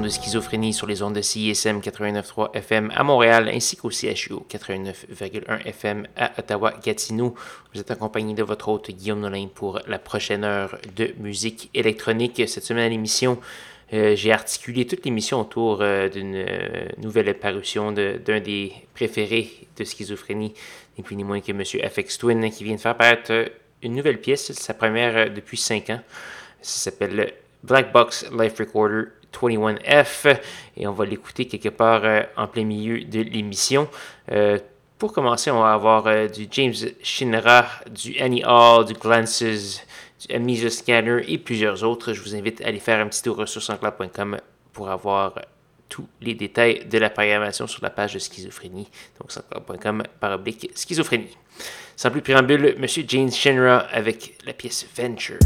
De Schizophrénie sur les ondes de CISM 89.3 FM à Montréal ainsi qu'au CHU 89.1 FM à Ottawa-Gatineau. Vous êtes accompagné de votre hôte Guillaume Nolin pour la prochaine heure de musique électronique. Cette semaine à l'émission, euh, j'ai articulé toute l'émission autour euh, d'une euh, nouvelle parution d'un des préférés de Schizophrénie, ni plus ni moins que M. FX Twin, qui vient de faire paraître une nouvelle pièce, sa première depuis 5 ans. Ça s'appelle Black Box Life Recorder 21F et on va l'écouter quelque part euh, en plein milieu de l'émission. Euh, pour commencer, on va avoir euh, du James Shinra, du Annie Hall, du Glances, du Amnesia Scanner et plusieurs autres. Je vous invite à aller faire un petit tour sur sanscloud.com pour avoir tous les détails de la programmation sur la page de schizophrénie. Donc sanscloud.com par oblique schizophrénie. Sans plus préambule, Monsieur James Shinra avec la pièce Venture.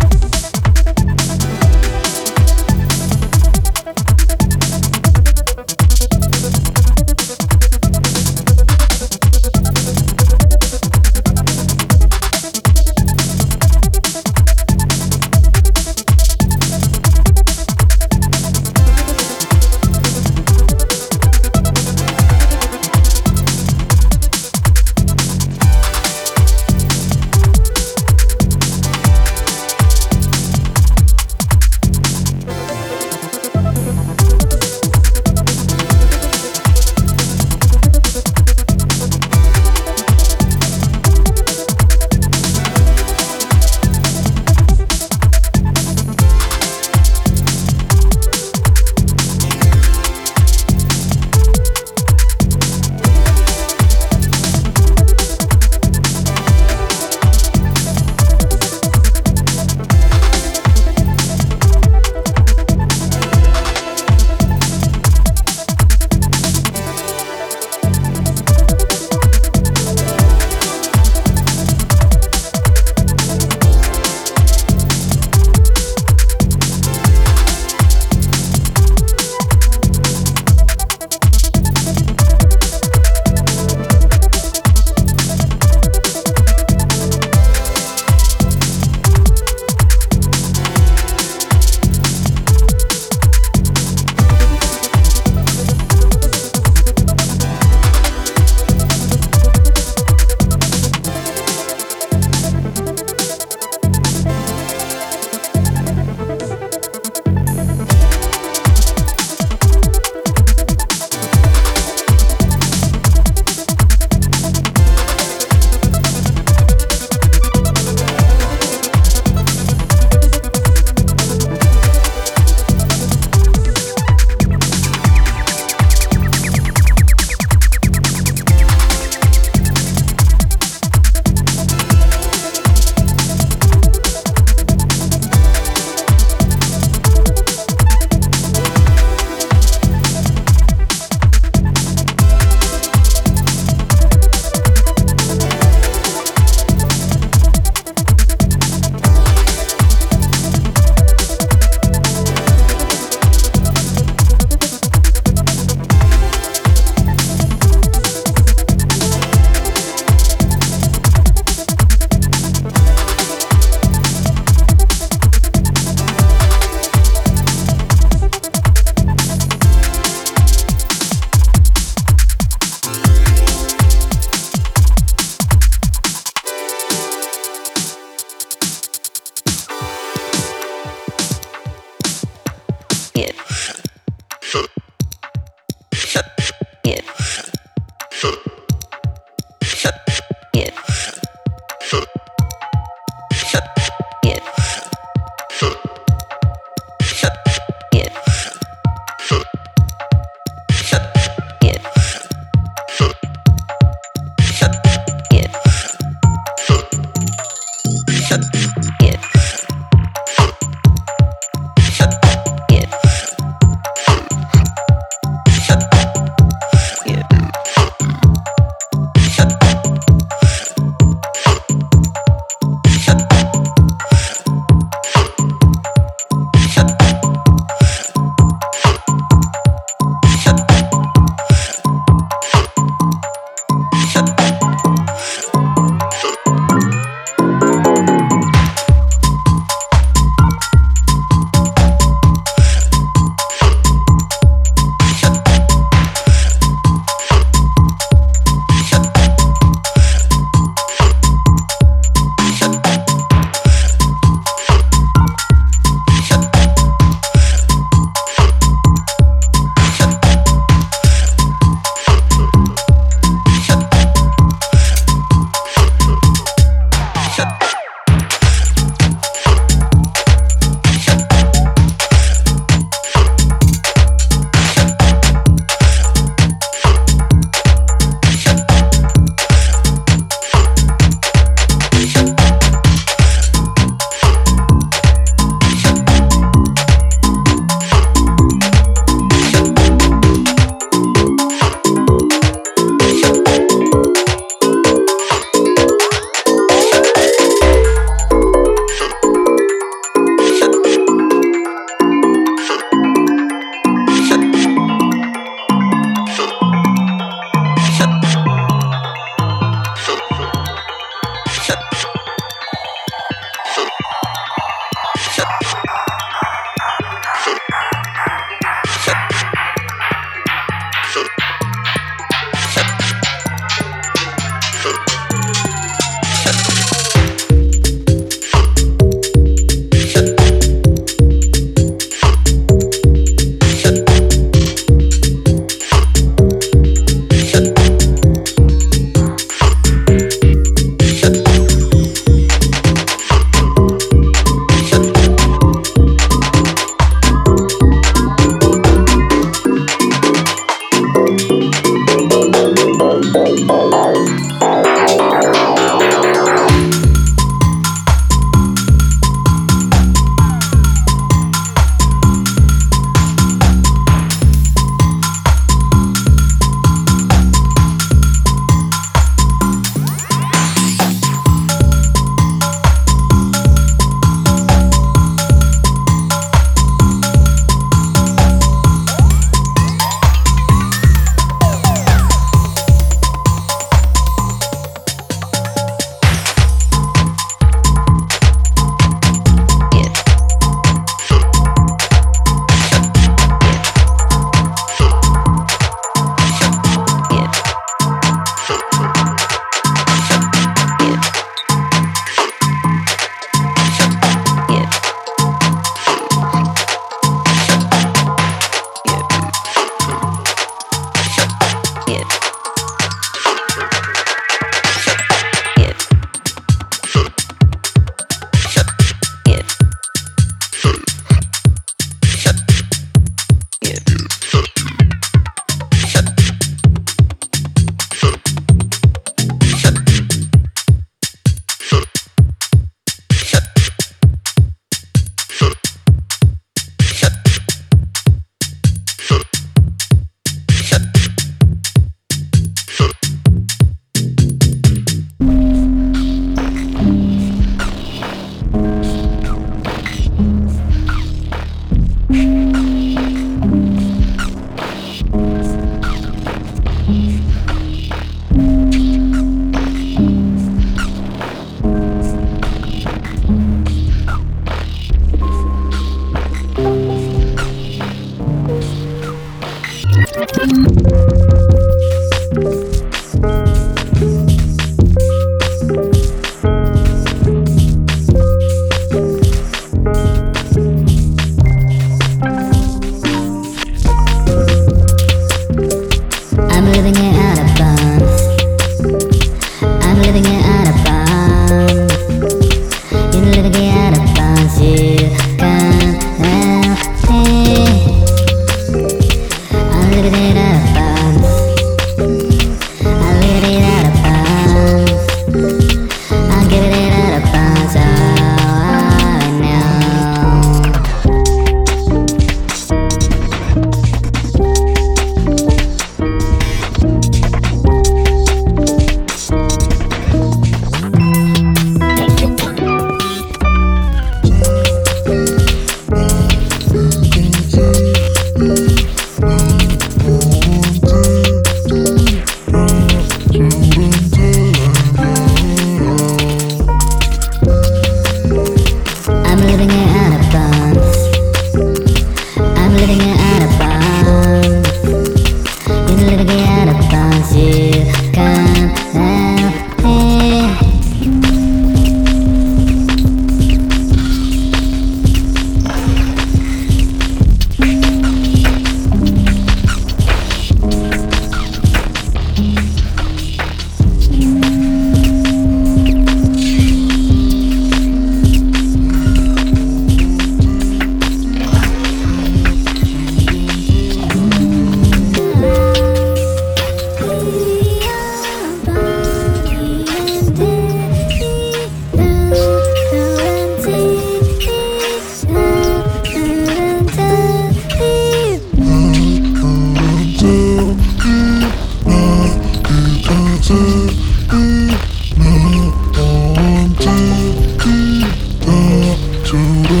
to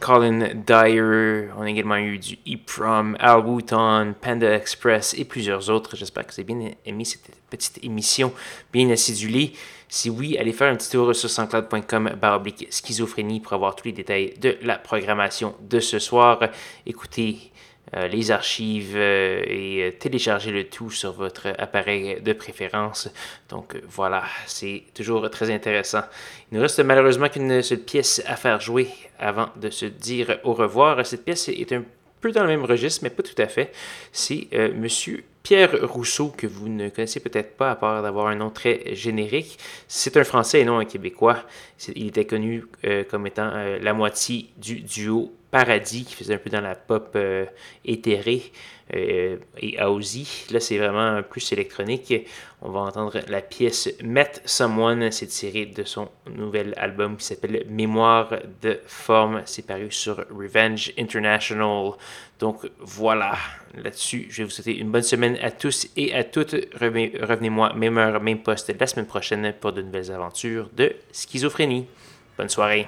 Colin Dyer. On a également eu du E-Prom, Al Wooton, Panda Express et plusieurs autres. J'espère que vous avez bien aimé cette petite émission bien acidulée. Si oui, allez faire un petit tour sur sanscloud.com baroblique schizophrénie pour avoir tous les détails de la programmation de ce soir. Écoutez les archives euh, et euh, télécharger le tout sur votre appareil de préférence. Donc voilà, c'est toujours très intéressant. Il nous reste malheureusement qu'une seule pièce à faire jouer avant de se dire au revoir. Cette pièce est un peu dans le même registre, mais pas tout à fait. C'est Monsieur Pierre Rousseau, que vous ne connaissez peut-être pas à part d'avoir un nom très générique. C'est un Français et non un Québécois. Il était connu comme étant la moitié du duo Paradis qui faisait un peu dans la pop euh, éthérée euh, et Aussie. Là, c'est vraiment plus électronique. On va entendre la pièce Met Someone, c'est tiré de son nouvel album qui s'appelle Mémoire de forme. C'est paru sur Revenge International. Donc voilà, là-dessus, je vais vous souhaiter une bonne semaine à tous et à toutes. Revenez-moi, même heure, même poste la semaine prochaine pour de nouvelles aventures de schizophrénie. Bonne soirée.